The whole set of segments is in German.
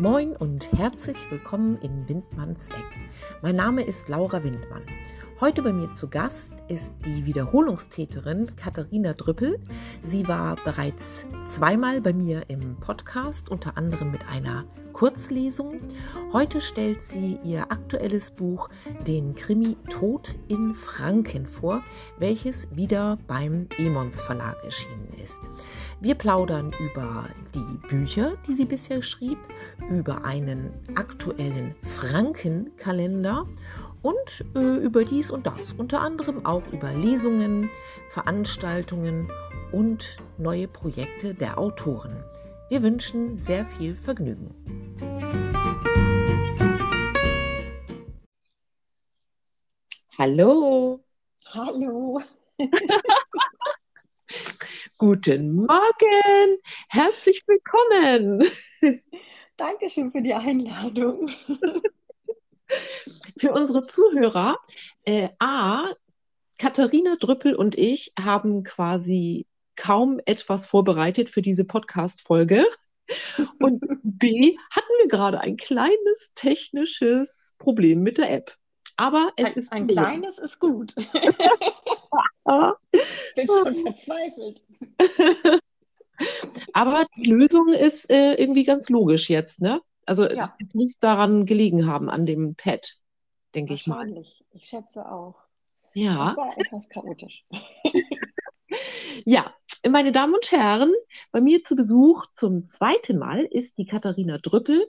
Moin und herzlich willkommen in Windmanns Eck. Mein Name ist Laura Windmann. Heute bei mir zu Gast ist die Wiederholungstäterin Katharina Drüppel. Sie war bereits zweimal bei mir im Podcast, unter anderem mit einer Kurzlesung. Heute stellt sie ihr aktuelles Buch, den Krimi Tod in Franken, vor, welches wieder beim Emons Verlag erschienen ist. Wir plaudern über die Bücher, die sie bisher schrieb, über einen aktuellen Frankenkalender und äh, über dies und das. Unter anderem auch über Lesungen, Veranstaltungen und neue Projekte der Autoren. Wir wünschen sehr viel Vergnügen. Hallo. Hallo. Guten Morgen, herzlich willkommen. Dankeschön für die Einladung. Für unsere Zuhörer, äh, A, Katharina Drüppel und ich haben quasi kaum etwas vorbereitet für diese Podcast-Folge. Und B, hatten wir gerade ein kleines technisches Problem mit der App. Aber es ein, ist ein kleines ist gut. ich bin schon verzweifelt. Aber die Lösung ist äh, irgendwie ganz logisch jetzt, ne? Also ja. es muss daran gelegen haben, an dem Pad, denke ich mal. Ich schätze auch. Ja. Das war etwas chaotisch. ja, meine Damen und Herren, bei mir zu Besuch zum zweiten Mal ist die Katharina Drüppel.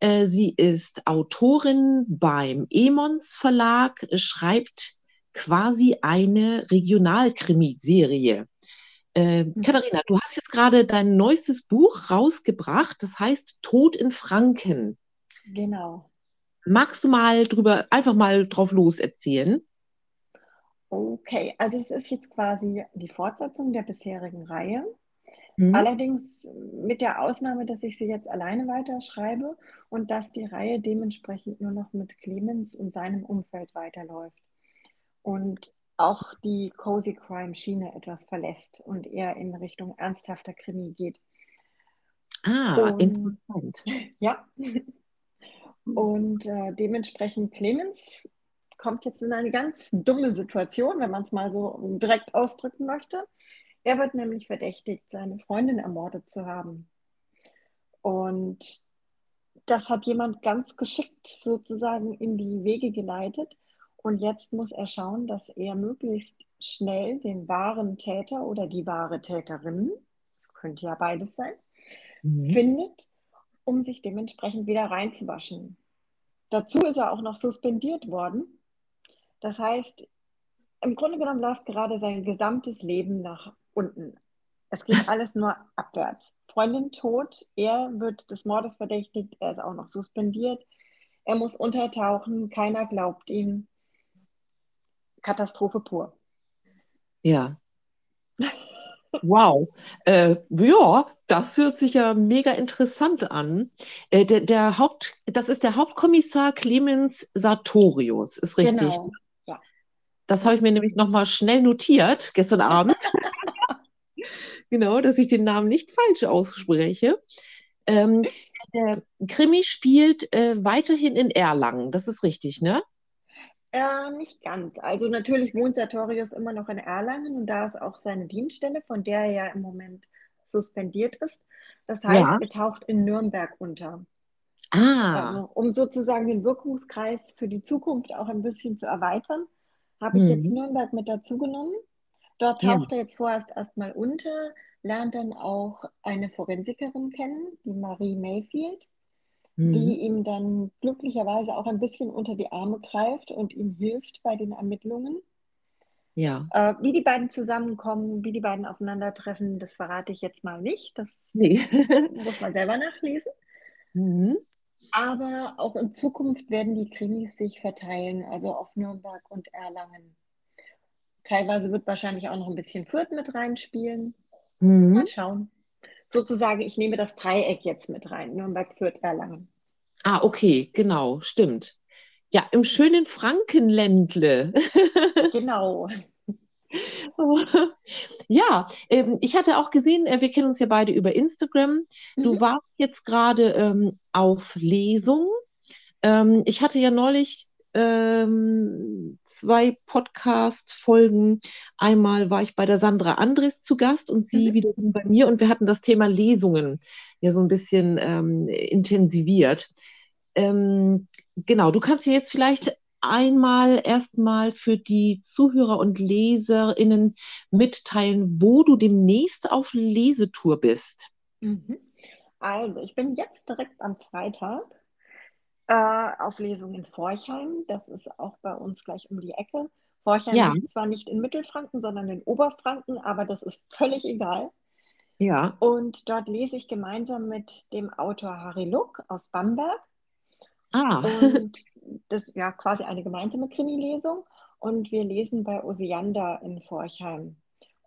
Äh, sie ist Autorin beim Emons Verlag, schreibt quasi eine Regionalkrimiserie. Äh, mhm. Katharina, du hast jetzt gerade dein neuestes Buch rausgebracht, das heißt Tod in Franken. Genau. Magst du mal drüber, einfach mal drauf los erzählen? Okay, also es ist jetzt quasi die Fortsetzung der bisherigen Reihe. Mhm. Allerdings mit der Ausnahme, dass ich sie jetzt alleine weiterschreibe und dass die Reihe dementsprechend nur noch mit Clemens und seinem Umfeld weiterläuft. Und auch die Cozy Crime Schiene etwas verlässt und eher in Richtung ernsthafter Krimi geht. Ah, und, interessant. Ja. Und äh, dementsprechend Clemens kommt jetzt in eine ganz dumme Situation, wenn man es mal so direkt ausdrücken möchte. Er wird nämlich verdächtigt, seine Freundin ermordet zu haben. Und das hat jemand ganz geschickt sozusagen in die Wege geleitet. Und jetzt muss er schauen, dass er möglichst schnell den wahren Täter oder die wahre Täterin, das könnte ja beides sein, mhm. findet, um sich dementsprechend wieder reinzuwaschen. Dazu ist er auch noch suspendiert worden. Das heißt, im Grunde genommen läuft gerade sein gesamtes Leben nach unten. Es geht alles nur abwärts. Freundin tot, er wird des Mordes verdächtigt, er ist auch noch suspendiert. Er muss untertauchen, keiner glaubt ihm. Katastrophe pur. Ja. Wow. Äh, ja, das hört sich ja mega interessant an. Äh, der, der Haupt, das ist der Hauptkommissar Clemens Sartorius, ist richtig. Genau. Ja. Das habe ich mir nämlich nochmal schnell notiert gestern Abend. genau, dass ich den Namen nicht falsch ausspreche. Ähm, der Krimi spielt äh, weiterhin in Erlangen, das ist richtig, ne? Äh, nicht ganz. Also natürlich wohnt Sartorius immer noch in Erlangen und da ist auch seine Dienststelle, von der er ja im Moment suspendiert ist. Das heißt, ja. er taucht in Nürnberg unter. Ah. Also, um sozusagen den Wirkungskreis für die Zukunft auch ein bisschen zu erweitern, habe ich jetzt mhm. Nürnberg mit dazu genommen. Dort taucht ja. er jetzt vorerst erstmal unter, lernt dann auch eine Forensikerin kennen, die Marie Mayfield mhm. die ihm dann glücklicherweise auch ein bisschen unter die Arme greift und ihm hilft bei den Ermittlungen. Ja. Äh, wie die beiden zusammenkommen, wie die beiden aufeinandertreffen, das verrate ich jetzt mal nicht. Das nee. muss man selber nachlesen. Mhm. Aber auch in Zukunft werden die Krimis sich verteilen, also auf Nürnberg und Erlangen. Teilweise wird wahrscheinlich auch noch ein bisschen Fürth mit reinspielen. Mhm. Mal schauen sozusagen, ich nehme das Dreieck jetzt mit rein, Nürnberg, Fürth, Erlangen. Ah, okay, genau, stimmt. Ja, im schönen Frankenländle. genau. Ja, ähm, ich hatte auch gesehen, äh, wir kennen uns ja beide über Instagram. Du Mhm. warst jetzt gerade ähm, auf Lesung. Ähm, ich hatte ja neulich ähm, zwei Podcast-Folgen. Einmal war ich bei der Sandra Andres zu Gast und sie Mhm. wiederum bei mir und wir hatten das Thema Lesungen ja so ein bisschen ähm, intensiviert. Ähm, genau, du kannst ja jetzt vielleicht einmal erstmal für die Zuhörer und LeserInnen mitteilen, wo du demnächst auf Lesetour bist. Mhm. Also, ich bin jetzt direkt am Freitag äh, auf Lesung in Forchheim. Das ist auch bei uns gleich um die Ecke. Forchheim Ja, liegt zwar nicht in Mittelfranken, sondern in Oberfranken, aber das ist völlig egal. ja. Und dort lese ich gemeinsam mit dem Autor Harry Luck aus Bamberg. Ah, Und das ist ja quasi eine gemeinsame Krimi-Lesung. Und wir lesen bei Osiander in Forchheim.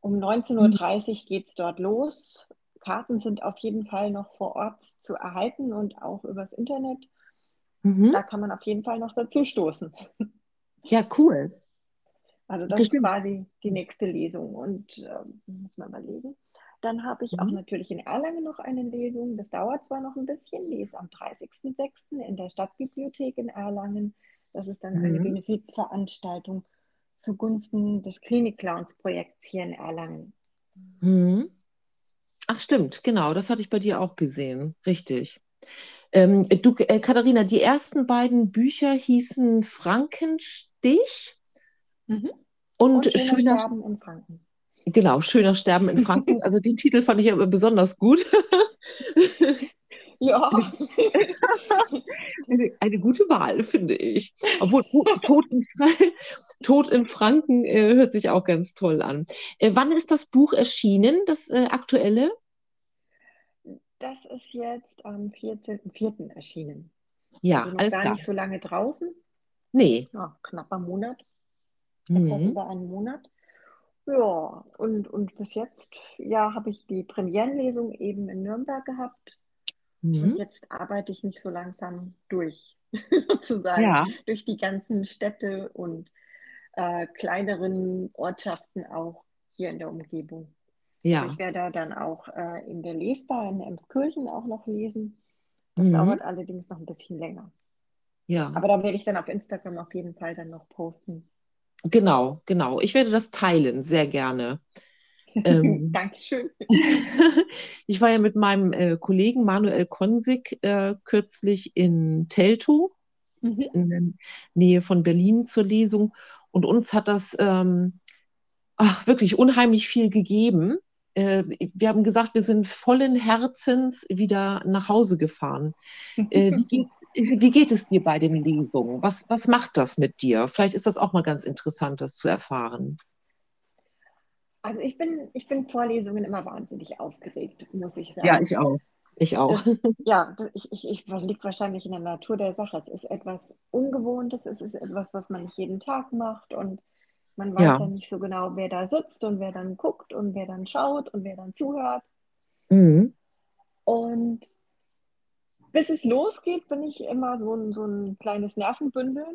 Um 19.30 Uhr geht es dort los. Karten sind auf jeden Fall noch vor Ort zu erhalten und auch übers Internet. Mhm. Da kann man auf jeden Fall noch dazu stoßen. Ja, cool. Also das ist Bestimmt. quasi die nächste Lesung. Und ähm, muss man überlegen. Dann habe ich auch Mhm. natürlich in Erlangen noch eine Lesung. Das dauert zwar noch ein bisschen, die ist am 30.06. in der Stadtbibliothek in Erlangen. Das ist dann eine Mhm. Benefizveranstaltung zugunsten des Klinik-Clowns-Projekts hier in Erlangen. Mhm. Ach, stimmt, genau, das hatte ich bei dir auch gesehen. Richtig. Ähm, du, äh, Katharina, die ersten beiden Bücher hießen Frankenstich Mhm. und Und schöner Schöner, Sterben in Franken. genau, Schöner Sterben in Franken. Also den Titel fand ich aber besonders gut. Ja. Eine, eine gute Wahl, finde ich. Obwohl Tod, in, Tod in Franken äh, hört sich auch ganz toll an. Äh, wann ist das Buch erschienen, das äh, aktuelle? Das ist jetzt am 14.04. erschienen. Ja, Also alles gar klar. nicht so lange draußen. Nee. Ja, knapper Monat. etwas Mhm. über einen Monat. Ja, und, und bis jetzt, ja, habe ich die Premierenlesung eben in Nürnberg gehabt. Und Mhm. jetzt arbeite ich mich so langsam durch, sozusagen, Ja, durch die ganzen Städte und äh, kleineren Ortschaften auch hier in der Umgebung. Also ja. ich werde dann auch äh, in der Lesbar in Emskirchen auch noch lesen. Das Mhm. dauert allerdings noch ein bisschen länger. Ja, Aber da werde ich dann auf Instagram auf jeden Fall dann noch posten. genau, genau. Ich werde das teilen, sehr gerne. Ähm, Dankeschön. ich war ja mit meinem äh, Kollegen Manuel Konsig äh, kürzlich in Teltow, Mhm. in der Nähe von Berlin, zur Lesung. Und uns hat das ähm, ach, wirklich unheimlich viel gegeben. Äh, wir haben gesagt, wir sind vollen Herzens wieder nach Hause gefahren. Äh, wie geht, wie geht es dir bei den Lesungen? Was, was macht das mit dir? Vielleicht ist das auch mal ganz interessant, das zu erfahren. Also ich bin, ich bin Vorlesungen immer wahnsinnig aufgeregt, muss ich Ja, sagen. ich auch. Ich auch. Das, ja, das, ich, ich, ich liegt wahrscheinlich in der Natur der Sache. Es ist etwas Ungewohntes, es ist etwas, was man nicht jeden Tag macht und man weiß Ja. ja nicht so genau, wer da sitzt und wer dann guckt und wer dann schaut und wer dann zuhört. Mhm. Und bis es losgeht, bin ich immer so ein, so ein kleines Nervenbündel.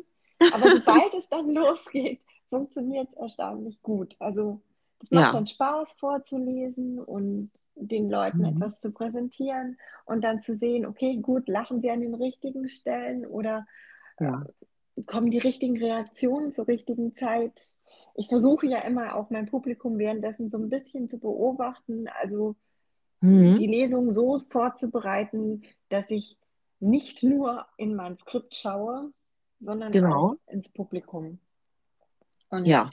Aber sobald es dann losgeht, funktioniert es erstaunlich gut. Also es macht Ja. dann Spaß vorzulesen und den Leuten Mhm. etwas zu präsentieren und dann zu sehen, okay, gut, lachen sie an den richtigen Stellen oder Ja. kommen die richtigen Reaktionen zur richtigen Zeit. Ich versuche ja immer auch mein Publikum währenddessen so ein bisschen zu beobachten, also die Mhm. Lesung so vorzubereiten, dass ich nicht nur in mein Skript schaue, sondern Genau. auch ins Publikum. Und Ja.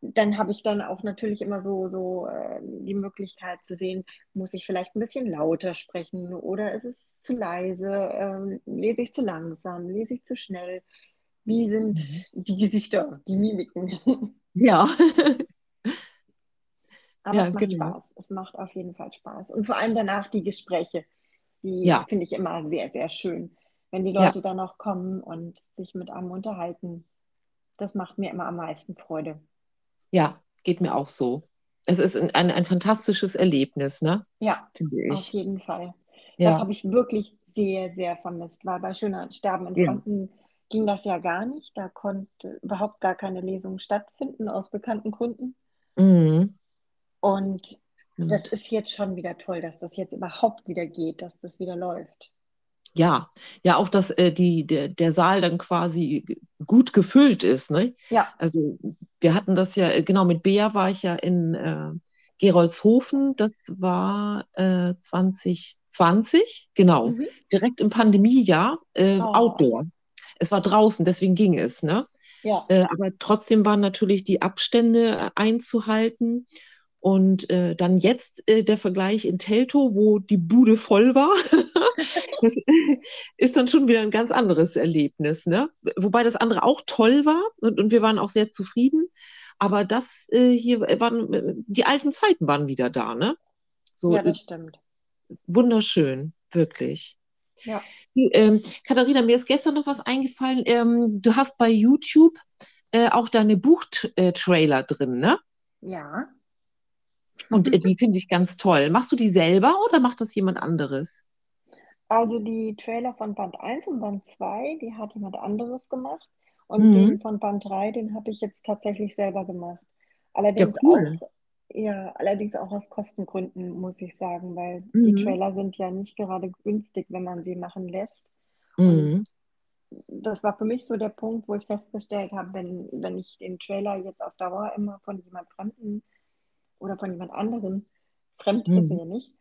dann habe ich dann auch natürlich immer so, so äh, die Möglichkeit zu sehen, muss ich vielleicht ein bisschen lauter sprechen oder ist es zu leise, ähm, lese ich zu langsam, lese ich zu schnell, wie sind Mhm. die Gesichter, die Mimiken. Ja. Aber Ja, es macht genau. Spaß, es macht auf jeden Fall Spaß. Und vor allem danach die Gespräche, die Ja. finde ich immer sehr, sehr schön, wenn die Ja. Leute dann auch kommen und sich mit einem unterhalten. Das macht mir immer am meisten Freude. Ja, geht mir auch so. Es ist ein, ein, ein fantastisches Erlebnis, ne? Ja, auf jeden Fall. Das Ja. habe ich wirklich sehr, sehr vermisst, weil bei Schöner Sterben in Ja. Ging das ja gar nicht. Da konnte überhaupt gar keine Lesung stattfinden aus bekannten Gründen. Mhm. Und das Stimmt. ist jetzt schon wieder toll, dass das jetzt überhaupt wieder geht, dass das wieder läuft. Ja, ja, auch dass äh, die, der, der Saal dann quasi gut gefüllt ist, ne? Ja, Also wir hatten das ja, äh, genau, mit Bea war ich ja in äh, Gerolzhofen, das war äh, 2020, genau, mhm. direkt im Pandemiejahr, äh, Oh, Outdoor. Es war draußen, deswegen ging es, ne? ja, Äh, aber trotzdem waren natürlich die Abstände äh, einzuhalten. Und äh, dann jetzt äh, der Vergleich in Teltow, wo die Bude voll war. Das ist dann schon wieder ein ganz anderes Erlebnis, ne? Wobei das andere auch toll war und, und wir waren auch sehr zufrieden. Aber das äh, hier waren, äh, die alten Zeiten waren wieder da, ne? So ja, äh, das stimmt. wunderschön, wirklich. Ja, Ähm, Katharina, mir ist gestern noch was eingefallen. Ähm, du hast bei YouTube äh, auch deine Buchtrailer drin, ne? ja. Und äh, die finde ich ganz toll. Machst du die selber oder macht das jemand anderes? Also die Trailer von Band 1 und Band 2, die hat jemand anderes gemacht. Und den Mhm. von Band 3, den habe ich jetzt tatsächlich selber gemacht. Ja, Allerdings cool. auch, ja, allerdings auch aus Kostengründen, muss ich sagen, weil die Mhm. Trailer sind ja nicht gerade günstig, wenn man sie machen lässt. Und Mhm. das war für mich so der Punkt, wo ich festgestellt habe, wenn, wenn ich den Trailer jetzt auf Dauer immer von jemand Fremden oder von jemand anderen, fremd ist er Mhm. ja nicht,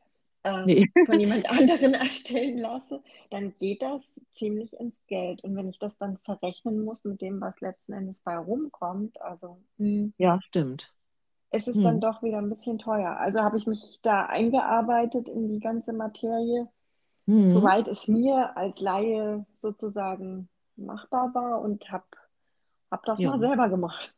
ähm, Nee. von jemand anderen erstellen lasse, dann geht das ziemlich ins Geld. Und wenn ich das dann verrechnen muss mit dem, was letzten Endes bei rumkommt, also hm, Ja, stimmt. Es ist dann Mhm. doch wieder ein bisschen teuer. Also habe ich mich da eingearbeitet in die ganze Materie, Mhm. soweit es mir als Laie sozusagen machbar war und habe hab das Ja. mal selber gemacht.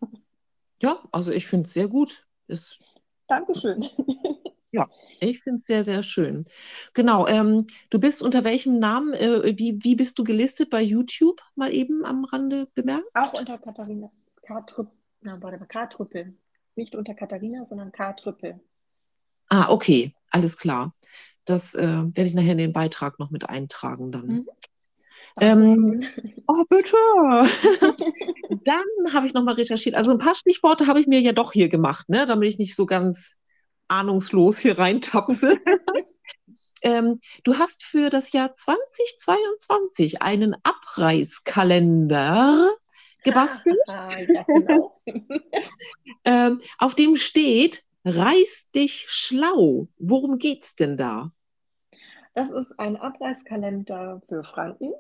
Ja, also ich finde es sehr gut. Ist, Dankeschön. ja, ich finde es sehr, sehr schön. Genau. Ähm, du bist unter welchem Namen, äh, wie, wie bist du gelistet bei YouTube? Mal eben am Rande bemerkt? Auch unter Katharina K. Trüppel. Nicht unter Katharina, sondern K. Trüppel. Ah, okay, alles klar. Das äh, werde ich nachher in den Beitrag noch mit eintragen dann. Mhm. Ähm, oh, bitte. Dann habe ich nochmal recherchiert. Also ein paar Stichworte habe ich mir ja doch hier gemacht, ne, damit ich nicht so ganz ahnungslos hier reintapse. Ähm, du hast für das Jahr 2022 einen Abreißkalender gebastelt, ja, genau. ähm, auf dem steht, reiß dich schlau. Worum geht's denn da? Das ist ein Abreißkalender für Franken,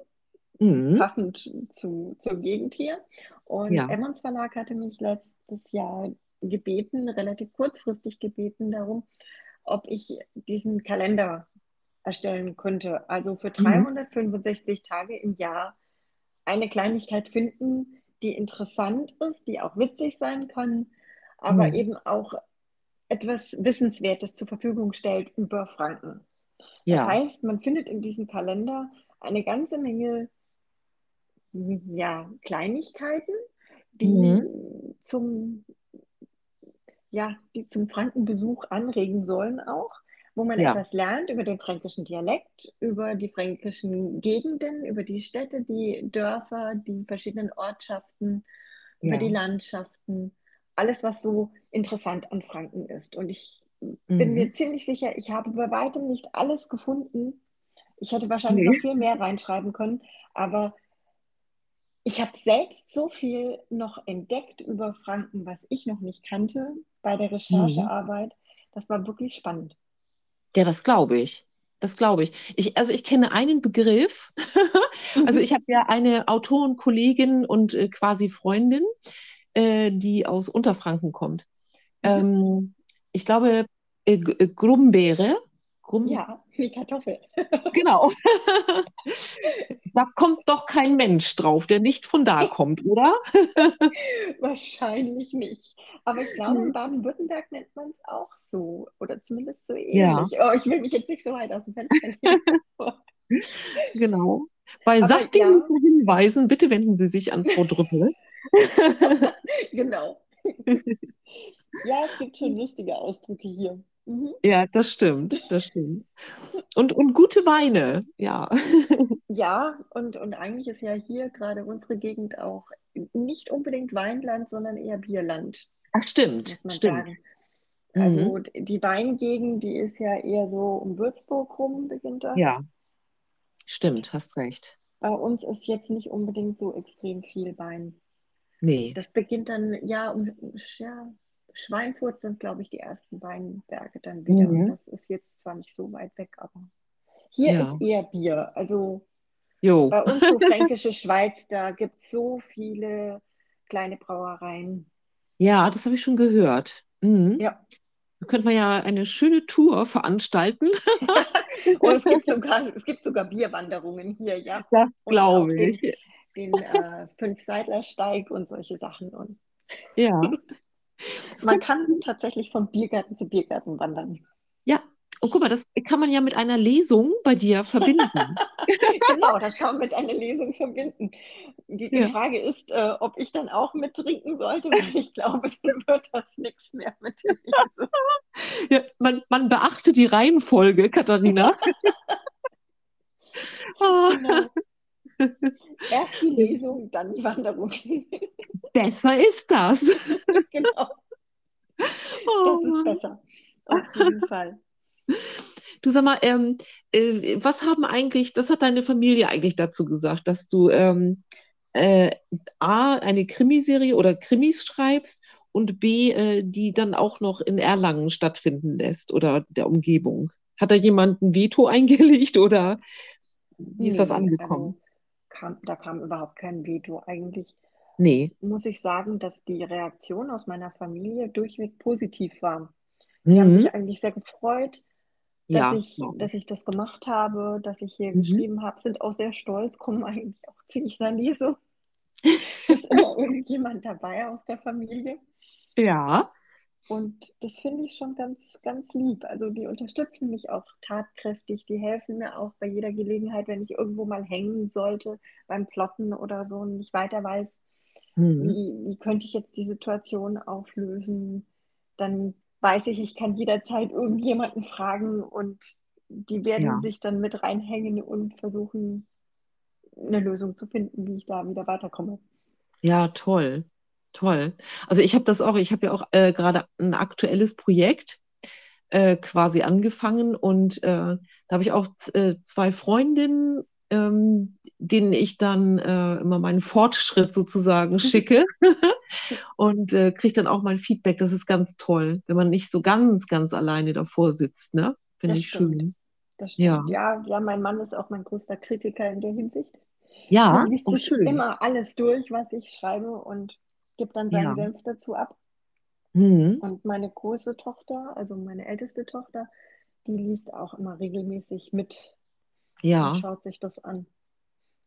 Mhm. passend zu, zur Gegend hier. Und Ja. Emmons Verlag hatte mich letztes Jahr gebeten, relativ kurzfristig gebeten darum, ob ich diesen Kalender erstellen könnte. Also für Mhm. 365 Tage im Jahr eine Kleinigkeit finden, die interessant ist, die auch witzig sein kann, aber Mhm. eben auch etwas Wissenswertes zur Verfügung stellt über Franken. Das Ja. heißt, man findet in diesem Kalender eine ganze Menge ja, Kleinigkeiten, die Mhm. zum, ja, die zum Frankenbesuch anregen sollen auch, wo man Ja. etwas lernt über den fränkischen Dialekt, über die fränkischen Gegenden, über die Städte, die Dörfer, die verschiedenen Ortschaften, über die Ja. Landschaften, alles, was so interessant an Franken ist. Und ich bin mir Mhm. ziemlich sicher, ich habe bei weitem nicht alles gefunden. Ich hätte wahrscheinlich noch Nee. viel mehr reinschreiben können, aber ich habe selbst so viel noch entdeckt über Franken, was ich noch nicht kannte bei der Mhm. Recherchearbeit. Das war wirklich spannend. Ja, das glaube ich. Das glaube ich. Ich. Also ich kenne einen Begriff. Also Mhm. ich habe ja eine Autorenkollegin und äh, quasi Freundin, äh, die aus Unterfranken kommt. Mhm. Ähm, ich glaube, äh, äh, Grumbeere. Grum, Ja, die Kartoffel. genau. Da kommt doch kein Mensch drauf, der nicht von da kommt, oder? Wahrscheinlich nicht. Aber ich glaube, in Mhm. Baden-Württemberg nennt man es auch so oder zumindest so Ja, ähnlich. Oh, ich will mich jetzt nicht so weit aus dem Fenster lehnen. genau. Bei sachdienlichen ja, Hinweisen, bitte wenden Sie sich an Frau Drüppel. genau. Ja, es gibt schon lustige Ausdrücke hier. Mhm. Ja, das stimmt, das stimmt. Und, und gute Weine, ja. Ja, und, und eigentlich ist ja hier gerade unsere Gegend auch nicht unbedingt Weinland, sondern eher Bierland, Ach, stimmt, muss man stimmt. sagen. Mhm. Also die Weingegend, die ist ja eher so um Würzburg rum, beginnt das. Ja, stimmt, hast recht. Bei uns ist jetzt nicht unbedingt so extrem viel Wein. Nee. Das beginnt dann, ja, um, ja, Schweinfurt sind, glaube ich, die ersten Weinberge dann wieder. Mhm. das ist jetzt zwar nicht so weit weg, aber hier Ja. ist eher Bier. Also Jo. bei uns so Fränkische Schweiz, da gibt es so viele kleine Brauereien. Ja, das habe ich schon gehört. Mhm. Ja. Da könnte man ja eine schöne Tour veranstalten. Und es gibt sogar, es gibt sogar Bierwanderungen hier, ja. Das glaube den, ich. den äh, Fünfseidlersteig und solche Sachen. Und Ja. Man kann, tatsächlich von Biergarten zu Biergarten wandern. ja. Und guck mal, das kann man ja mit einer Lesung bei dir verbinden. Genau, das kann man mit einer Lesung verbinden. Die, Ja. Frage ist, äh, ob ich dann auch mittrinken sollte, weil ich glaube, dann wird das nichts mehr mit der Lesung. Ja, man, man beachte die Reihenfolge, Katharina. Ah, Genau. Erst die Lesung, dann die Wanderung. besser ist das. Genau, Oh das ist besser. Auf jeden Fall. Du sag mal, ähm, äh, was haben eigentlich, das hat deine Familie eigentlich dazu gesagt, dass du ähm, äh, A, eine Krimiserie oder Krimis schreibst und B, äh, die dann auch noch in Erlangen stattfinden lässt oder der Umgebung? Hat da jemand ein Veto eingelegt oder wie ist das Nee, angekommen? Kam, da kam überhaupt kein Veto. Eigentlich Nee. muss ich sagen, dass die Reaktion aus meiner Familie durchweg positiv war. Die haben sich Mhm. eigentlich sehr gefreut, dass Ja, ich, dass ich. das gemacht habe, dass ich hier Mhm. geschrieben habe, sind auch sehr stolz, kommen eigentlich auch zu jeder Lesung. Es ist immer irgendjemand dabei aus der Familie. Ja. Und das finde ich schon ganz, ganz lieb. Also die unterstützen mich auch tatkräftig, die helfen mir auch bei jeder Gelegenheit, wenn ich irgendwo mal hängen sollte beim Plotten oder so und nicht weiter weiß, Mhm. wie, wie könnte ich jetzt die Situation auflösen, dann weiß ich, ich kann jederzeit irgendjemanden fragen und die werden Ja. sich dann mit reinhängen und versuchen, eine Lösung zu finden, wie ich da wieder weiterkomme. Ja, toll. Toll. Also ich habe das auch, ich habe ja auch äh, gerade ein aktuelles Projekt äh, quasi angefangen und äh, da habe ich auch äh, zwei Freundinnen, ähm, denen ich dann äh, immer meinen Fortschritt sozusagen schicke und äh, kriege dann auch mein Feedback. Das ist ganz toll, wenn man nicht so ganz, ganz alleine davor sitzt, ne? Finde ich stimmt. schön. Das Ja. stimmt. Ja, ja, mein Mann ist auch mein größter Kritiker in der Hinsicht. Ja, Der liest oh schön. immer alles durch, was ich schreibe und gibt dann Ja. seinen Senf dazu ab. Mhm. Und meine große Tochter, also meine älteste Tochter, die liest auch immer regelmäßig mit und Ja. schaut sich das an.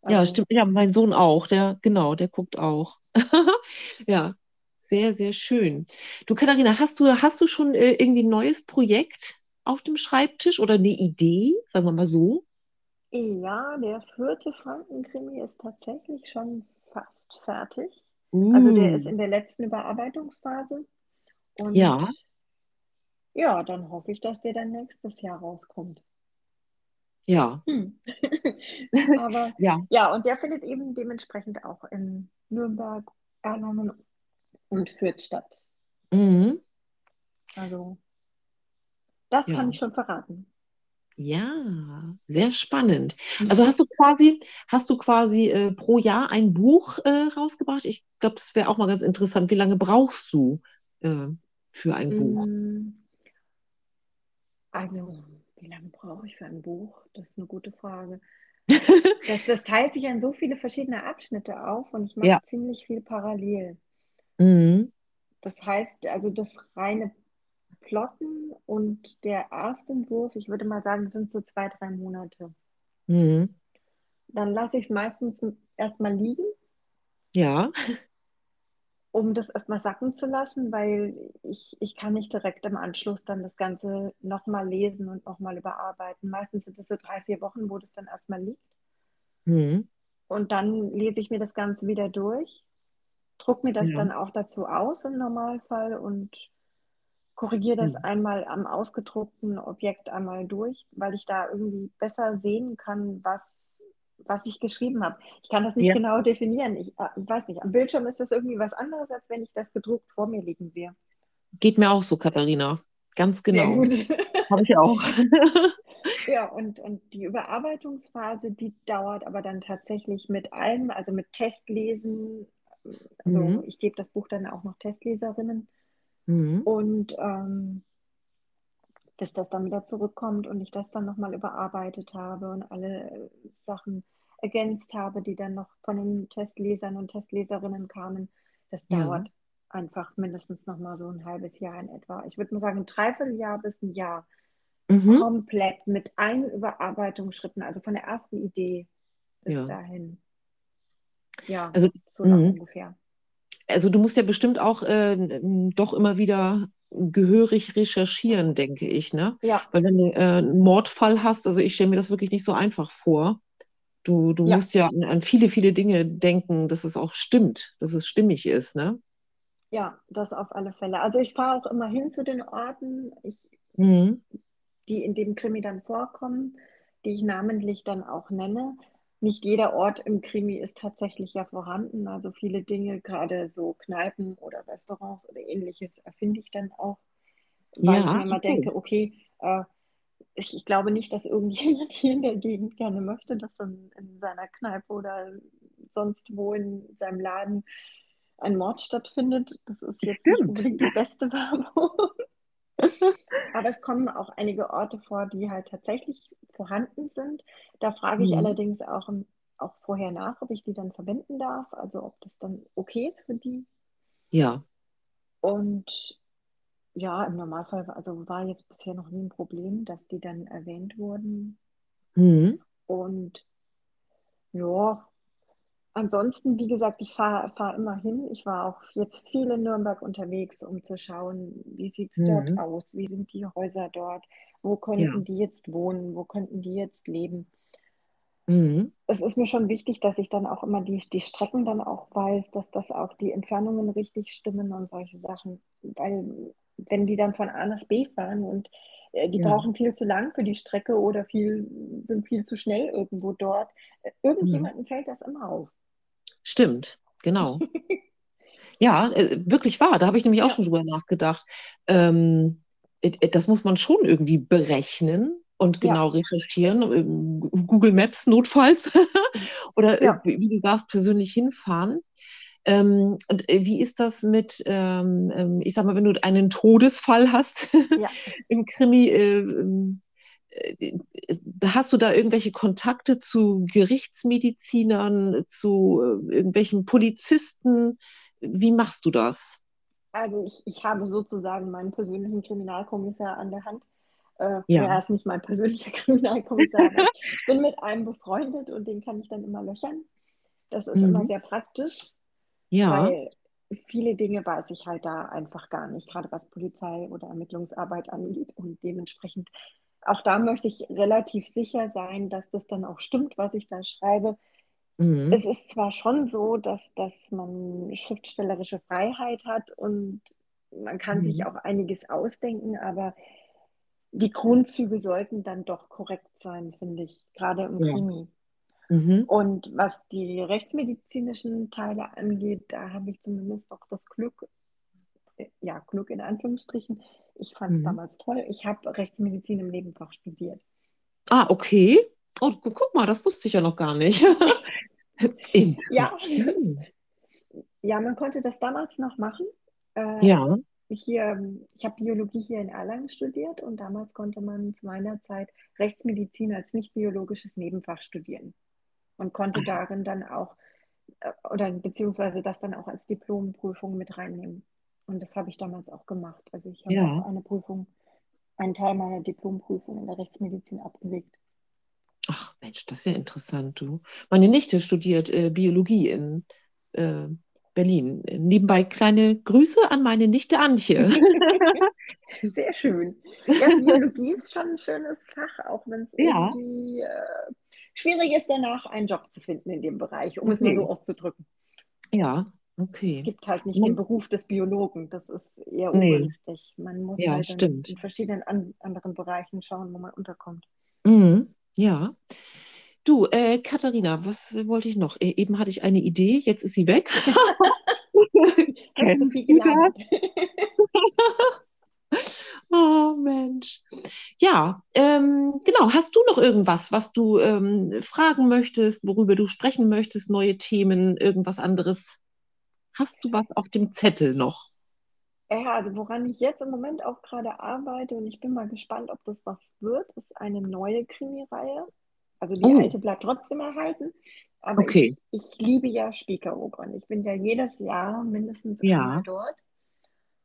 Ja, Also stimmt. Ja, mein Sohn auch. Der, genau, der guckt auch. Ja, sehr, sehr schön. Du, Katharina, hast du, hast du schon äh, irgendwie ein neues Projekt auf dem Schreibtisch oder eine Idee, sagen wir mal so? ja, der vierte Frankenkrimi ist tatsächlich schon fast fertig. Also der ist Uh, in der letzten Überarbeitungsphase. Und ja, ja, dann hoffe ich, dass der dann nächstes Jahr rauskommt. ja, Hm. Aber ja. ja, und der findet eben dementsprechend auch in Nürnberg, Erlangen und Fürth statt. Mhm. Also das Ja. kann ich schon verraten. Ja, sehr spannend. Also hast du quasi, hast du quasi äh, pro Jahr ein Buch äh, rausgebracht? Ich glaube, das wäre auch mal ganz interessant. Wie lange brauchst du äh, für ein Buch? Mm, Also, wie lange brauche ich für ein Buch? Das ist eine gute Frage. Das, das teilt sich in so viele verschiedene Abschnitte auf und ich mache Ja. ziemlich viel parallel. Mhm. Das heißt, also das reine Plotten und der Erstentwurf, ich würde mal sagen, sind so zwei, drei Monate. Mhm. Dann lasse ich es meistens erstmal liegen, Ja. um das erstmal sacken zu lassen, weil ich, ich kann nicht direkt im Anschluss dann das Ganze nochmal lesen und nochmal überarbeiten. Meistens sind es so drei, vier Wochen, wo das dann erstmal liegt. Mhm. Und dann lese ich mir das Ganze wieder durch, druck mir das Ja. dann auch dazu aus im Normalfall und korrigiere das Mhm. einmal am ausgedruckten Objekt einmal durch, weil ich da irgendwie besser sehen kann, was was ich geschrieben habe. Ich kann das nicht Ja. genau definieren. Ich äh, weiß nicht, am Bildschirm ist das irgendwie was anderes, als wenn ich das gedruckt vor mir liegen sehe. Geht mir auch so, Katharina. Ganz genau. Habe ich auch. Ja, und, und die Überarbeitungsphase, die dauert aber dann tatsächlich mit allem, also mit Testlesen. Also Mhm. ich gebe das Buch dann auch noch Testleserinnen Mhm. und ähm, bis das dann wieder zurückkommt und ich das dann nochmal überarbeitet habe und alle Sachen ergänzt habe, die dann noch von den Testlesern und Testleserinnen kamen. Das Ja. dauert einfach mindestens nochmal so ein halbes Jahr in etwa. Ich würde mal sagen, ein Dreivierteljahr bis ein Jahr Mhm. komplett mit allen Überarbeitungsschritten, also von der ersten Idee bis Ja. dahin. Ja, Also, so mhm. ungefähr. Also du musst ja bestimmt auch äh, doch immer wieder gehörig recherchieren, denke ich, ne? Ja, Weil wenn du äh, einen Mordfall hast, also ich stelle mir das wirklich nicht so einfach vor. Du, du ja, musst ja an, an viele, viele Dinge denken, dass es auch stimmt, dass es stimmig ist, ne? ja, das auf alle Fälle. Also ich fahre auch immer hin zu den Orten, ich, Mhm. die in dem Krimi dann vorkommen, die ich namentlich dann auch nenne. Nicht jeder Ort im Krimi ist tatsächlich ja vorhanden. Also viele Dinge, gerade so Kneipen oder Restaurants oder ähnliches, erfinde ich dann auch, weil ich Ja, mir immer okay. denke, okay, äh, ich, ich glaube nicht, dass irgendjemand hier in der Gegend gerne möchte, dass in, in seiner Kneipe oder sonst wo in seinem Laden ein Mord stattfindet. Das ist jetzt nicht unbedingt die beste Werbung. Aber es kommen auch einige Orte vor, die halt tatsächlich vorhanden sind. Da frage ich Mhm. allerdings auch, auch vorher nach, ob ich die dann verwenden darf, also ob das dann okay ist für die. Ja. Und ja, im Normalfall, also war jetzt bisher noch nie ein Problem, dass die dann erwähnt wurden. Mhm. Und ja, ansonsten, wie gesagt, ich fahre fahr immer hin. Ich war auch jetzt viel in Nürnberg unterwegs, um zu schauen, wie sieht es dort Mhm. aus, wie sind die Häuser dort, wo Ja. könnten die jetzt wohnen, wo könnten die jetzt leben. Mhm. Es ist mir schon wichtig, dass ich dann auch immer die, die Strecken dann auch weiß, dass das auch die Entfernungen richtig stimmen und solche Sachen. Weil wenn die dann von A nach B fahren und äh, die Ja. brauchen viel zu lang für die Strecke oder viel, sind viel zu schnell irgendwo dort, äh, Mhm. irgendjemandem fällt das immer auf. Stimmt, genau. Ja, äh, wirklich wahr. Da habe ich nämlich auch Ja, schon drüber nachgedacht. Ähm, äh, äh, das muss man schon irgendwie berechnen und ja, genau recherchieren. ähm, Google Maps notfalls oder äh, ja. wie du sagst, persönlich hinfahren. Ähm, und äh, wie ist das mit, ähm, ähm, ich sag mal, wenn du einen Todesfall hast Ja. im Krimi, äh, ähm, äh, hast du da irgendwelche Kontakte zu Gerichtsmedizinern, zu äh, irgendwelchen Polizisten? Wie machst du das? Also ich, ich habe sozusagen meinen persönlichen Kriminalkommissar an der Hand. Äh, Ja. er ist nicht mein persönlicher Kriminalkommissar, aber ich bin mit einem befreundet und den kann ich dann immer löchern. Das ist immer Mhm. sehr praktisch, Ja. weil viele Dinge weiß ich halt da einfach gar nicht, gerade was Polizei oder Ermittlungsarbeit angeht. Und dementsprechend, auch da möchte ich relativ sicher sein, dass das dann auch stimmt, was ich da schreibe. Mhm. Es ist zwar schon so, dass, dass man schriftstellerische Freiheit hat und man kann sich Mhm. auch einiges ausdenken, aber die Grundzüge sollten dann doch korrekt sein, finde ich, gerade im Ja. Krimi. Mhm. Und was die rechtsmedizinischen Teile angeht, da habe ich zumindest auch das Glück, ja, Glück in Anführungsstrichen. Ich fand es Mhm. damals toll. Ich habe Rechtsmedizin im Nebenfach studiert. Ah, okay. Oh, gu- guck mal, das wusste ich ja noch gar nicht. Ja, ja, man konnte das damals noch machen. Äh, Ja. hier, ich habe Biologie hier in Erlangen studiert und damals konnte man zu meiner Zeit Rechtsmedizin als nicht biologisches Nebenfach studieren und konnte Ah, darin dann auch, äh, oder beziehungsweise das dann auch als Diplomprüfung mit reinnehmen. Und das habe ich damals auch gemacht. Also ich habe Ja. auch eine Prüfung, einen Teil meiner Diplomprüfung in der Rechtsmedizin abgelegt. Ach Mensch, das ist ja interessant, du. Meine Nichte studiert äh, Biologie in äh, Berlin. Nebenbei kleine Grüße an meine Nichte Antje. Sehr schön. Ja, Biologie ist schon ein schönes Fach, auch wenn es Ja, irgendwie äh, schwierig ist, danach einen Job zu finden in dem Bereich, um es mal so okay. auszudrücken. Ja, Es okay. gibt halt nicht den Beruf des Biologen, das ist eher nee, ungünstig. Man muss ja, halt in, in verschiedenen an, anderen Bereichen schauen, wo man unterkommt. Mhm, ja. Du, äh, Katharina, was wollte ich noch? Äh, eben hatte ich eine Idee, jetzt ist sie weg. Hast du gelernt? Oh Mensch. Ja, ähm, genau. Hast du noch irgendwas, was du ähm, fragen möchtest, worüber du sprechen möchtest, neue Themen, irgendwas anderes? Hast du was auf dem Zettel noch? Ja, also woran ich jetzt im Moment auch gerade arbeite und ich bin mal gespannt, ob das was wird, ist eine neue Krimireihe. Also die Oh, alte bleibt trotzdem erhalten, aber okay. ich, ich liebe ja Spiekeroog ich bin ja jedes Jahr mindestens einmal Ja. dort.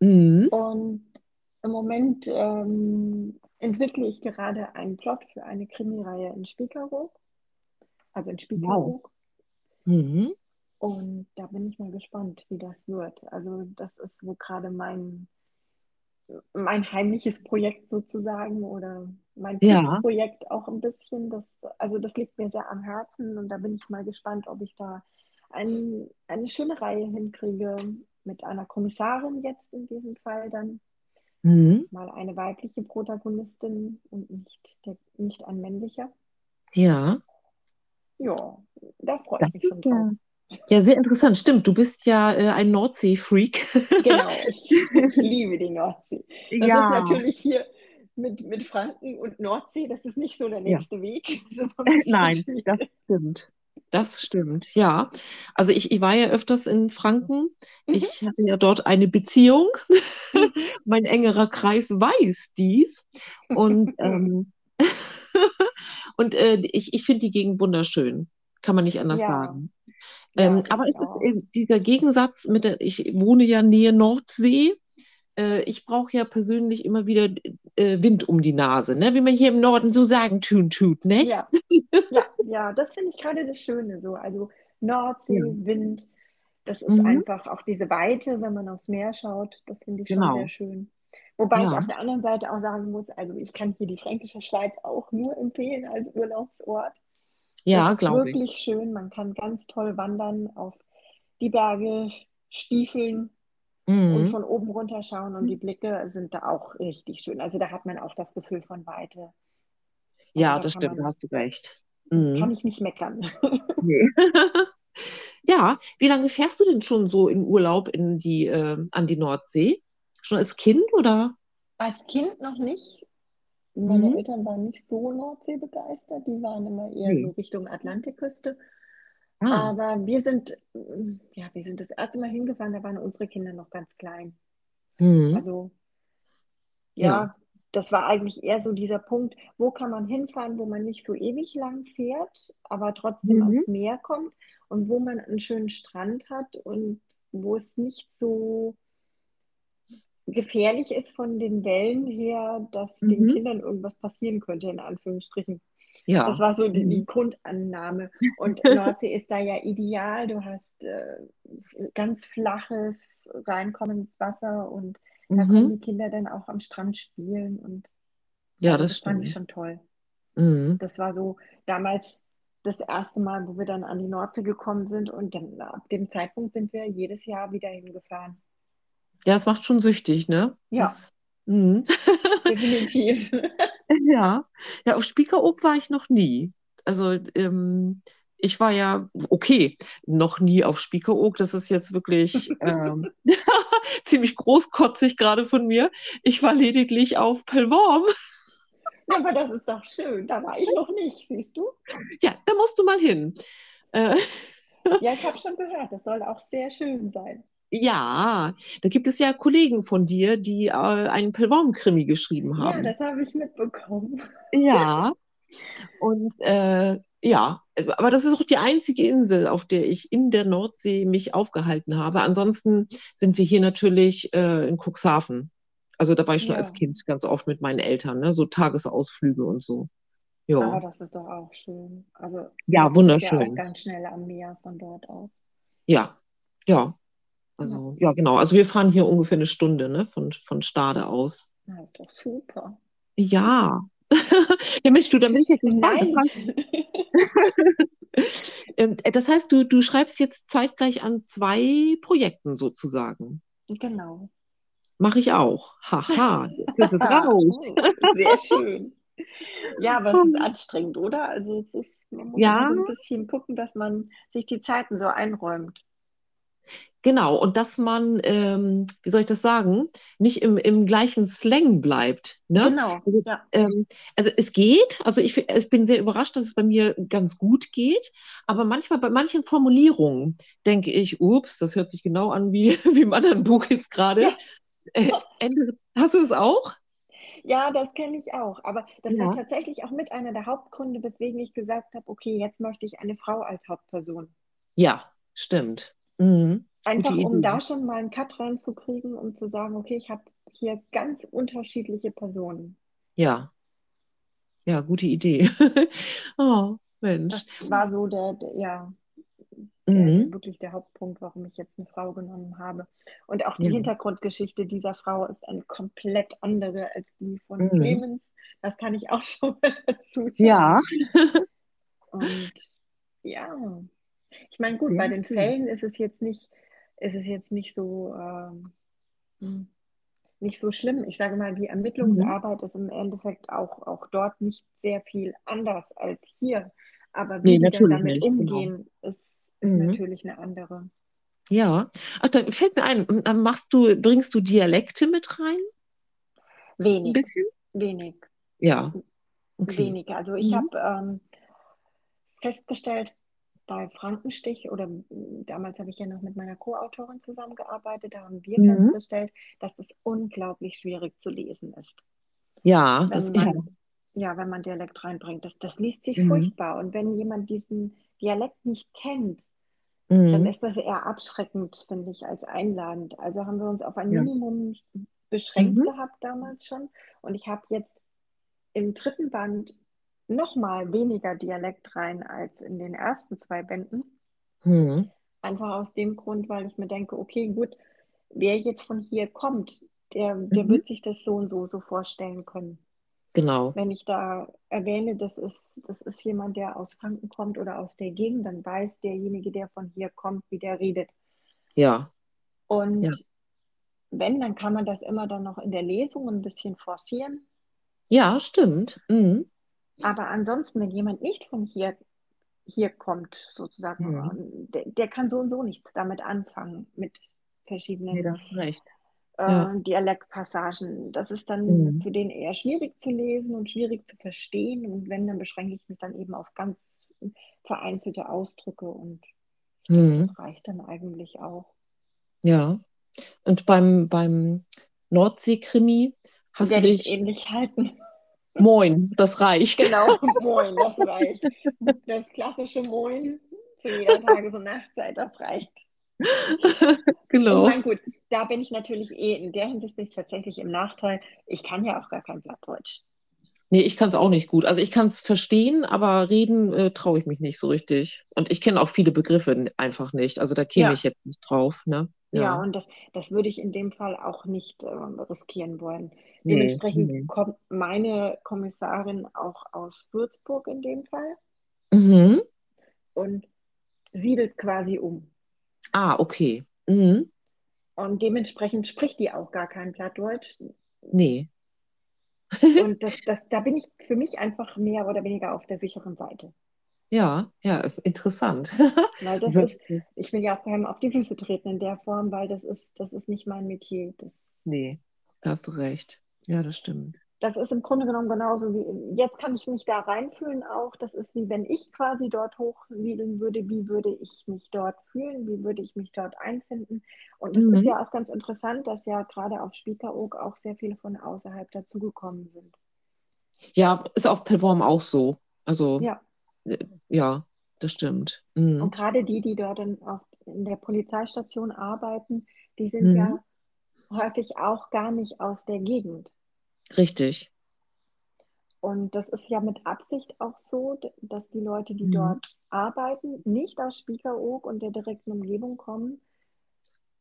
Mhm. Und im Moment ähm, entwickle ich gerade einen Plot für eine Krimireihe in Spiekeroog, also in Wow. Spiekeroog. Mhm. Und da bin ich mal gespannt, wie das wird. Also das ist wo gerade mein, mein heimliches Projekt sozusagen oder mein Ja. Putzprojekt auch ein bisschen. Das, also das liegt mir sehr am Herzen und da bin ich mal gespannt, ob ich da ein, eine schöne Reihe hinkriege mit einer Kommissarin jetzt in diesem Fall dann. Mhm. Mal eine weibliche Protagonistin und nicht, der, nicht ein männlicher. Ja. Ja, da freue ich mich schon drauf. Ja, ja sehr interessant. Stimmt, du bist ja äh, ein Nordsee-Freak. Genau, ich, ich liebe die Nordsee. Das ist Ja. natürlich hier mit, mit Franken und Nordsee, das ist nicht so der Ja. nächste Weg. Das ist Nein, das stimmt. Das stimmt, ja. Also ich, ich war ja öfters in Franken. Mhm, Ich hatte ja dort eine Beziehung. mhm. Mein engerer Kreis weiß dies. Und, ähm, und äh, ich, ich finde die Gegend wunderschön. Kann man nicht anders Ja, sagen. Ja, Ähm, aber dieser Gegensatz mit der, ich wohne ja Nähe Nordsee. Äh, ich brauche ja persönlich immer wieder äh, Wind um die Nase, ne? Wie man hier im Norden so sagen tun tut, ne? Ja, ja, ja, das finde ich gerade das Schöne so. Also Nordsee, Ja. Wind, das ist Mhm, einfach auch diese Weite, wenn man aufs Meer schaut, das finde ich schon sehr genau. schön. Wobei ich Ja. auf der anderen Seite auch sagen muss, also ich kann hier die Fränkische Schweiz auch nur empfehlen als Urlaubsort. Ja, glaube ich. wirklich schön. Man kann ganz toll wandern, auf die Berge stiefeln und Mhm. von oben runter schauen und die Blicke sind da auch richtig schön. Also da hat man auch das Gefühl von Weite. Also Ja, da das kann stimmt, da man, hast du recht. kann Mhm. ich nicht meckern. Nee. Ja, wie lange fährst du denn schon so im Urlaub in die, äh, an die Nordsee? Schon als Kind oder? Als Kind noch nicht. Meine Mhm. Eltern waren nicht so Nordsee begeistert, die waren immer eher so Nee. Richtung Atlantikküste. Ah, Aber wir sind, mm, ja, wir sind das erste Mal hingefahren, da waren unsere Kinder noch ganz klein. mhm. Also Ja. ja, das war eigentlich eher so dieser Punkt, wo kann man hinfahren, wo man nicht so ewig lang fährt, aber trotzdem Mhm. ans Meer kommt und wo man einen schönen Strand hat und wo es nicht so gefährlich ist von den Wellen her, dass den Mhm. Kindern irgendwas passieren könnte, in Anführungsstrichen. Das Ja. war so die, die Mhm. Grundannahme. Und Nordsee ist da ja ideal. Du hast äh, ganz flaches, reinkommendes Wasser und da können Mhm. die Kinder dann auch am Strand spielen. Und Ja, also das das fand ich schon toll. Mhm. Das war so damals das erste Mal, wo wir dann an die Nordsee gekommen sind. Und dann ab dem Zeitpunkt sind wir jedes Jahr wieder hingefahren. Ja, es macht schon süchtig, ne? Ja, Das, mhm. definitiv. Ja. Ja, auf Spiekeroog war ich noch nie. Also, ähm, ich war ja, okay, noch nie auf Spiekeroog. Das ist jetzt wirklich ähm, ziemlich großkotzig gerade von mir. Ich war lediglich auf Pellworm. Ja, aber das ist doch schön. Da war ich noch nicht, siehst du? Ja, da musst du mal hin. Äh, Ja, ich habe schon gehört, das soll auch sehr schön sein. Ja, da gibt es ja Kollegen von dir, die äh, einen Pellworm-Krimi geschrieben Ja, haben. das habe ich mitbekommen. Ja, und äh, ja, aber das ist auch die einzige Insel, auf der ich in der Nordsee mich aufgehalten habe. Ansonsten sind wir hier natürlich äh, in Cuxhaven. Also da war ich schon als Ja, Kind ganz oft mit meinen Eltern, ne? So Tagesausflüge und so. aber Ja, das ist doch auch schön. Also ja, ist ja wunderschön. ganz schnell am Meer von dort aus. Ja, ja, Ja, also ja, genau. Also wir fahren hier ungefähr eine Stunde, ne? Von, von Stade aus. na, ist doch super. Ja. Ja, Mensch, du, dann bin ich ja gespannt. Das heißt, ähm, das heißt, du, du schreibst jetzt zeitgleich an zwei Projekten sozusagen. Genau. Mache ich auch. Haha, jetzt ist raus. Oh, sehr schön. Ja, aber es ist anstrengend, oder? Also es ist, man muss Ja, so ein bisschen gucken, dass man sich die Zeiten so einräumt. Genau. Und dass man, ähm, wie soll ich das sagen, nicht im, im gleichen Slang bleibt, ne? Genau, Also, ja. ähm, also es geht, also ich, ich bin sehr überrascht, dass es bei mir ganz gut geht, aber manchmal bei manchen Formulierungen denke ich, ups, das hört sich genau an wie, wie im anderen Buch jetzt gerade. Ja, Äh, hast du es auch? ja, das kenne ich auch. Aber das war Ja. tatsächlich auch mit einer der Hauptgründe, weswegen ich gesagt habe, okay, jetzt möchte ich eine Frau als Hauptperson. Ja, stimmt. Mhm. Einfach um da schon mal einen Cut reinzukriegen, um zu sagen, okay, ich habe hier ganz unterschiedliche Personen. Ja, ja, gute Idee. Oh, Mensch. Das war so der, der ja, der, Mhm. wirklich der Hauptpunkt, warum ich jetzt eine Frau genommen habe. Und auch die Ja. Hintergrundgeschichte dieser Frau ist eine komplett andere als die von Mhm. Clemens. Das kann ich auch schon mal dazu Ja, sagen. Und ja, ich meine, gut, bei ja, den. Fällen ist es jetzt nicht, ist es jetzt nicht so, ähm, hm, nicht so schlimm. Ich sage mal, die Mhm. Ermittlungsarbeit ist im Endeffekt auch, auch dort nicht sehr viel anders als hier. Aber Nee, wie dann natürlich damit nicht, genau. umgehen, ist, ist Mhm. natürlich eine andere. Ja. Ach, da fällt mir ein, und dann machst du, bringst du Dialekte mit rein? Ein Wenig, bisschen? wenig, Ja, okay. wenig. Also ich Mhm. habe ähm, festgestellt bei Frankenstich oder mm, damals habe ich ja noch mit meiner Co-Autorin zusammengearbeitet, da haben wir Mhm. festgestellt, dass das unglaublich schwierig zu lesen ist, Ja, das, wenn ja. man, ja, wenn man Dialekt reinbringt. Das, das liest sich Mhm. furchtbar. Und wenn jemand diesen Dialekt nicht kennt, dann Mhm. ist das eher abschreckend, finde ich, als einladend. Also haben wir uns auf ein Ja. Minimum beschränkt Mhm. gehabt damals schon. Und ich habe jetzt im dritten Band noch mal weniger Dialekt rein als in den ersten zwei Bänden. Mhm. Einfach aus dem Grund, weil ich mir denke, okay, gut, wer jetzt von hier kommt, der, der Mhm. wird sich das so und so so vorstellen können. Genau. Wenn ich da erwähne, das ist, das ist jemand, der aus Franken kommt oder aus der Gegend, dann weiß derjenige, der von hier kommt, wie der redet. Ja. Und Ja. wenn, dann kann man das immer dann noch in der Lesung ein bisschen forcieren. Ja, stimmt. Mhm. Aber ansonsten, wenn jemand nicht von hier, hier kommt, sozusagen, Mhm. der, der kann so und so nichts damit anfangen, mit verschiedenen du recht. äh, Ja. Dialektpassagen. Das ist dann Mhm. für den eher schwierig zu lesen und schwierig zu verstehen. Und wenn, dann beschränke ich mich dann eben auf ganz vereinzelte Ausdrücke und Mhm. das reicht dann eigentlich auch. Ja. Und beim, beim Nordsee-Krimi hast du Werde dich, ähnlich halten. Moin, das reicht. Genau, Moin, das reicht. Das klassische Moin zu jeder Tages- und Nachtzeit, das reicht. Ich Genau. meine, gut, da bin ich natürlich eh, in der Hinsicht bin ich tatsächlich im Nachteil. Ich kann ja auch gar kein Blattdeutsch. Nee, ich kann es auch nicht gut. Also ich kann es verstehen, aber reden äh, traue ich mich nicht so richtig. Und ich kenne auch viele Begriffe einfach nicht. Also da käme Ja, ich jetzt nicht drauf, ne? ja, Ja. und das, das würde ich in dem Fall auch nicht ähm, riskieren wollen. Nee, Dementsprechend nee. kommt meine Kommissarin auch aus Würzburg in dem Fall Mhm. und siedelt quasi um. Ah, okay. Mhm. Und dementsprechend spricht die auch gar kein Plattdeutsch. Nee. Und das, das, da bin ich für mich einfach mehr oder weniger auf der sicheren Seite. Ja, ja, interessant. Weil das ist, ich will ja auch keinem auf die Füße treten in der Form, weil das ist, das ist nicht mein Metier. Das, Nee, da hast du recht. Ja, das stimmt. das ist im Grunde genommen genauso wie, jetzt kann ich mich da reinfühlen auch. Das ist wie wenn ich quasi dort hochsiedeln würde, wie würde ich mich dort fühlen, wie würde ich mich dort einfinden. Und es ist Mhm. ja auch ganz interessant, dass ja gerade auf Spiekeroog auch sehr viele von außerhalb dazugekommen sind. Ja, ist auf Pellworm auch so. Also, Ja, äh, ja, das stimmt. und Mhm. gerade die, die dort in, in der Polizeistation arbeiten, die sind Mhm. ja häufig auch gar nicht aus der Gegend. Richtig. Und das ist ja mit Absicht auch so, dass die Leute, die Mhm. dort arbeiten, nicht aus Spiekeroog und der direkten Umgebung kommen,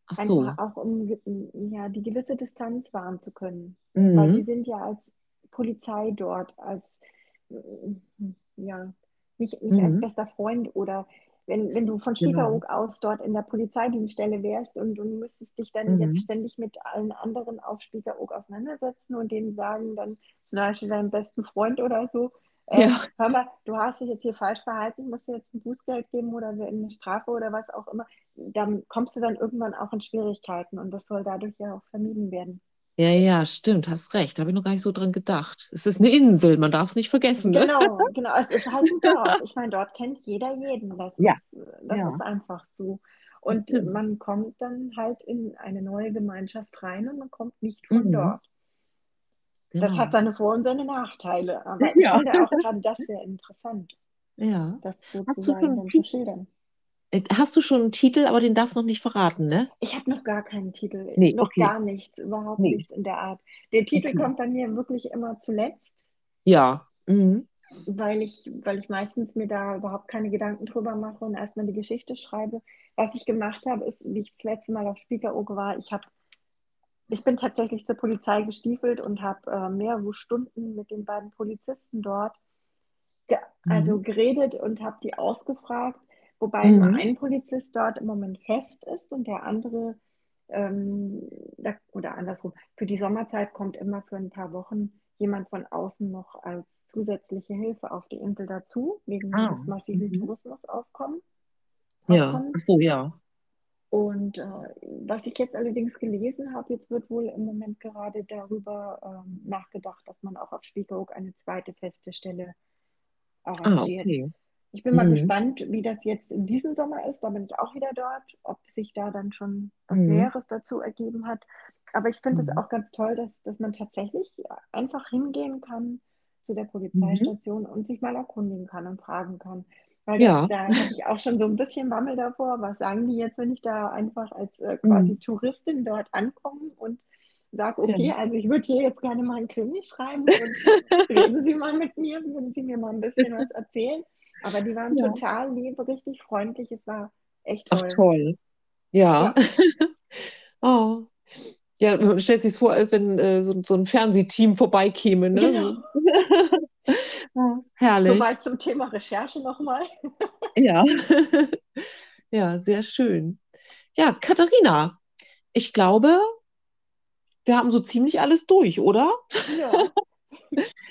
Ach einfach so. auch um ja, die gewisse Distanz wahren zu können. Weil sie Mhm. sind ja als Polizei dort, als mm, ja, nicht, nicht als Mhm. bester Freund oder wenn, wenn du von Genau. Spiekeroog aus dort in der Polizeidienststelle wärst und du müsstest dich dann jetzt Mhm. ständig mit allen anderen auf Spiekeroog auseinandersetzen und denen sagen dann zum Beispiel deinem besten Freund oder so, äh, Ja. hör mal, du hast dich jetzt hier falsch verhalten, musst dir jetzt ein Bußgeld geben oder eine Strafe oder was auch immer, dann kommst du dann irgendwann auch in Schwierigkeiten und das soll dadurch ja auch vermieden werden. Ja, ja, stimmt, hast recht. Da habe ich noch gar nicht so dran gedacht. Es ist eine Insel, man darf es nicht vergessen, ne? Genau, genau. Es ist halt ein Dorf. Ich meine, dort kennt jeder jeden. Das Ja. ist, das Ja. ist einfach so. Und Stimmt. man kommt dann halt in eine neue Gemeinschaft rein und man kommt nicht von Mhm. dort. Das Genau. hat seine Vor- und seine Nachteile. Aber ich Ja. finde auch gerade das sehr interessant, Ja. das sozusagen dann zu schildern. Äh, Hast du schon einen Titel, aber den darfst du noch nicht verraten, ne? Ich habe noch gar keinen Titel, Nee, noch okay. gar nichts, überhaupt Nee. nichts in der Art. Der Titel Okay. kommt bei mir wirklich immer zuletzt. Ja. Mhm. weil ich, weil ich meistens mir da überhaupt keine Gedanken drüber mache und erstmal die Geschichte schreibe. Was ich gemacht habe, ist, wie ich das letzte Mal auf Spiekeroog war, ich habe, ich bin tatsächlich zur Polizei gestiefelt und habe äh, mehrere Stunden mit den beiden Polizisten dort ge also Mhm. geredet und habe die ausgefragt, wobei Mhm. nur ein Polizist dort im Moment fest ist und der andere, ähm, da, oder andersrum, für die Sommerzeit kommt immer für ein paar Wochen jemand von außen noch als zusätzliche Hilfe auf die Insel dazu, wegen Ah. des massiven Mhm. Tourismusaufkommens. Ja. Ach so, ja. Und äh, was ich jetzt allerdings gelesen habe, jetzt wird wohl im Moment gerade darüber ähm, nachgedacht, dass man auch auf Spiekeroog eine zweite feste Stelle Ah, arrangiert. okay. Ich bin mal Mhm. gespannt, wie das jetzt in diesem Sommer ist. Da bin ich auch wieder dort, ob sich da dann schon was Mhm. Näheres dazu ergeben hat. Aber ich finde es Mhm. auch ganz toll, dass, dass man tatsächlich einfach hingehen kann zu der Mhm. Polizeistation und sich mal erkundigen kann und fragen kann. Weil Ja. da hatte ich auch schon so ein bisschen Bammel davor. Was sagen die jetzt, wenn ich da einfach als äh, quasi Mhm. Touristin dort ankomme und sage, Ja. okay, also ich würde hier jetzt gerne mal einen Krimi schreiben und reden Sie mal mit mir, würden Sie mir mal ein bisschen was erzählen. Aber die waren Ja. total lieb, richtig freundlich. Es war echt Ach, toll. toll. Ja. Ja. Oh. Ja, man stellt sich vor, als wenn äh, so, so ein Fernsehteam vorbeikäme, ne? Genau. Ja, herrlich. Soweit zum Thema Recherche nochmal. Ja. Ja, sehr schön. Ja, Katharina, ich glaube, wir haben so ziemlich alles durch, oder? Ja,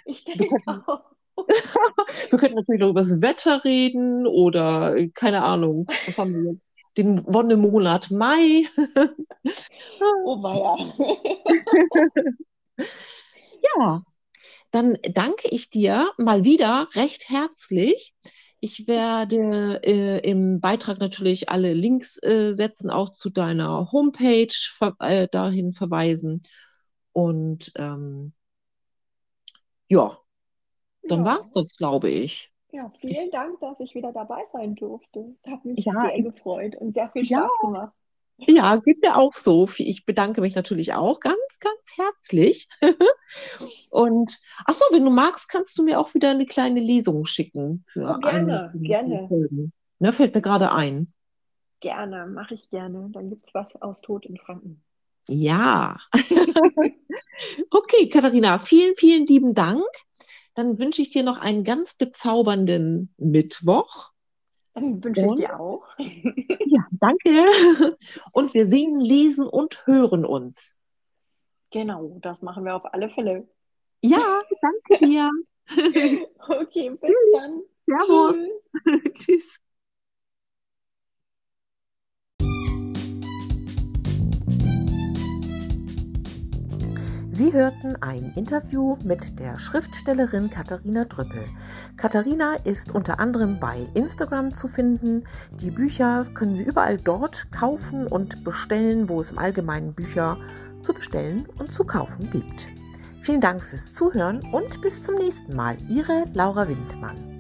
ich denke auch. Wir könnten natürlich noch über das Wetter reden oder keine Ahnung, was haben wir jetzt? Den Wonnemonat Mai. Oh weia. Ja, dann danke ich dir mal wieder recht herzlich. Ich werde äh, im Beitrag natürlich alle Links äh, setzen, auch zu deiner Homepage ver äh, dahin verweisen. Und ähm, ja, dann Ja. war's das, glaube ich. Ja, Ich, vielen Dank, dass ich wieder dabei sein durfte. Es hat mich ja, sehr ich, gefreut und sehr viel ja, Spaß gemacht. ja, geht mir auch so. Ich bedanke mich natürlich auch ganz, ganz herzlich. Und ach so, wenn du magst, kannst du mir auch wieder eine kleine Lesung schicken Oh, für eine gerne, gerne, Folgen. Ne, fällt mir gerade ein. gerne, mache ich gerne. Dann gibt es was aus Tod in Franken. Ja. Okay, Katharina, vielen, vielen lieben Dank. Dann wünsche ich dir noch einen ganz bezaubernden Mittwoch. Dann wünsche ich dir auch. ja, danke. Und wir sehen, lesen und hören uns. Genau, das machen wir auf alle Fälle. Ja, danke dir. Okay, bis dann. Servus. Tschüss. Tschüss. Sie hörten ein Interview mit der Schriftstellerin Katharina Drüppel. Katharina ist unter anderem bei Instagram zu finden. Die Bücher können Sie überall dort kaufen und bestellen, wo es im Allgemeinen Bücher zu bestellen und zu kaufen gibt. Vielen Dank fürs Zuhören und bis zum nächsten Mal. Ihre Laura Windmann.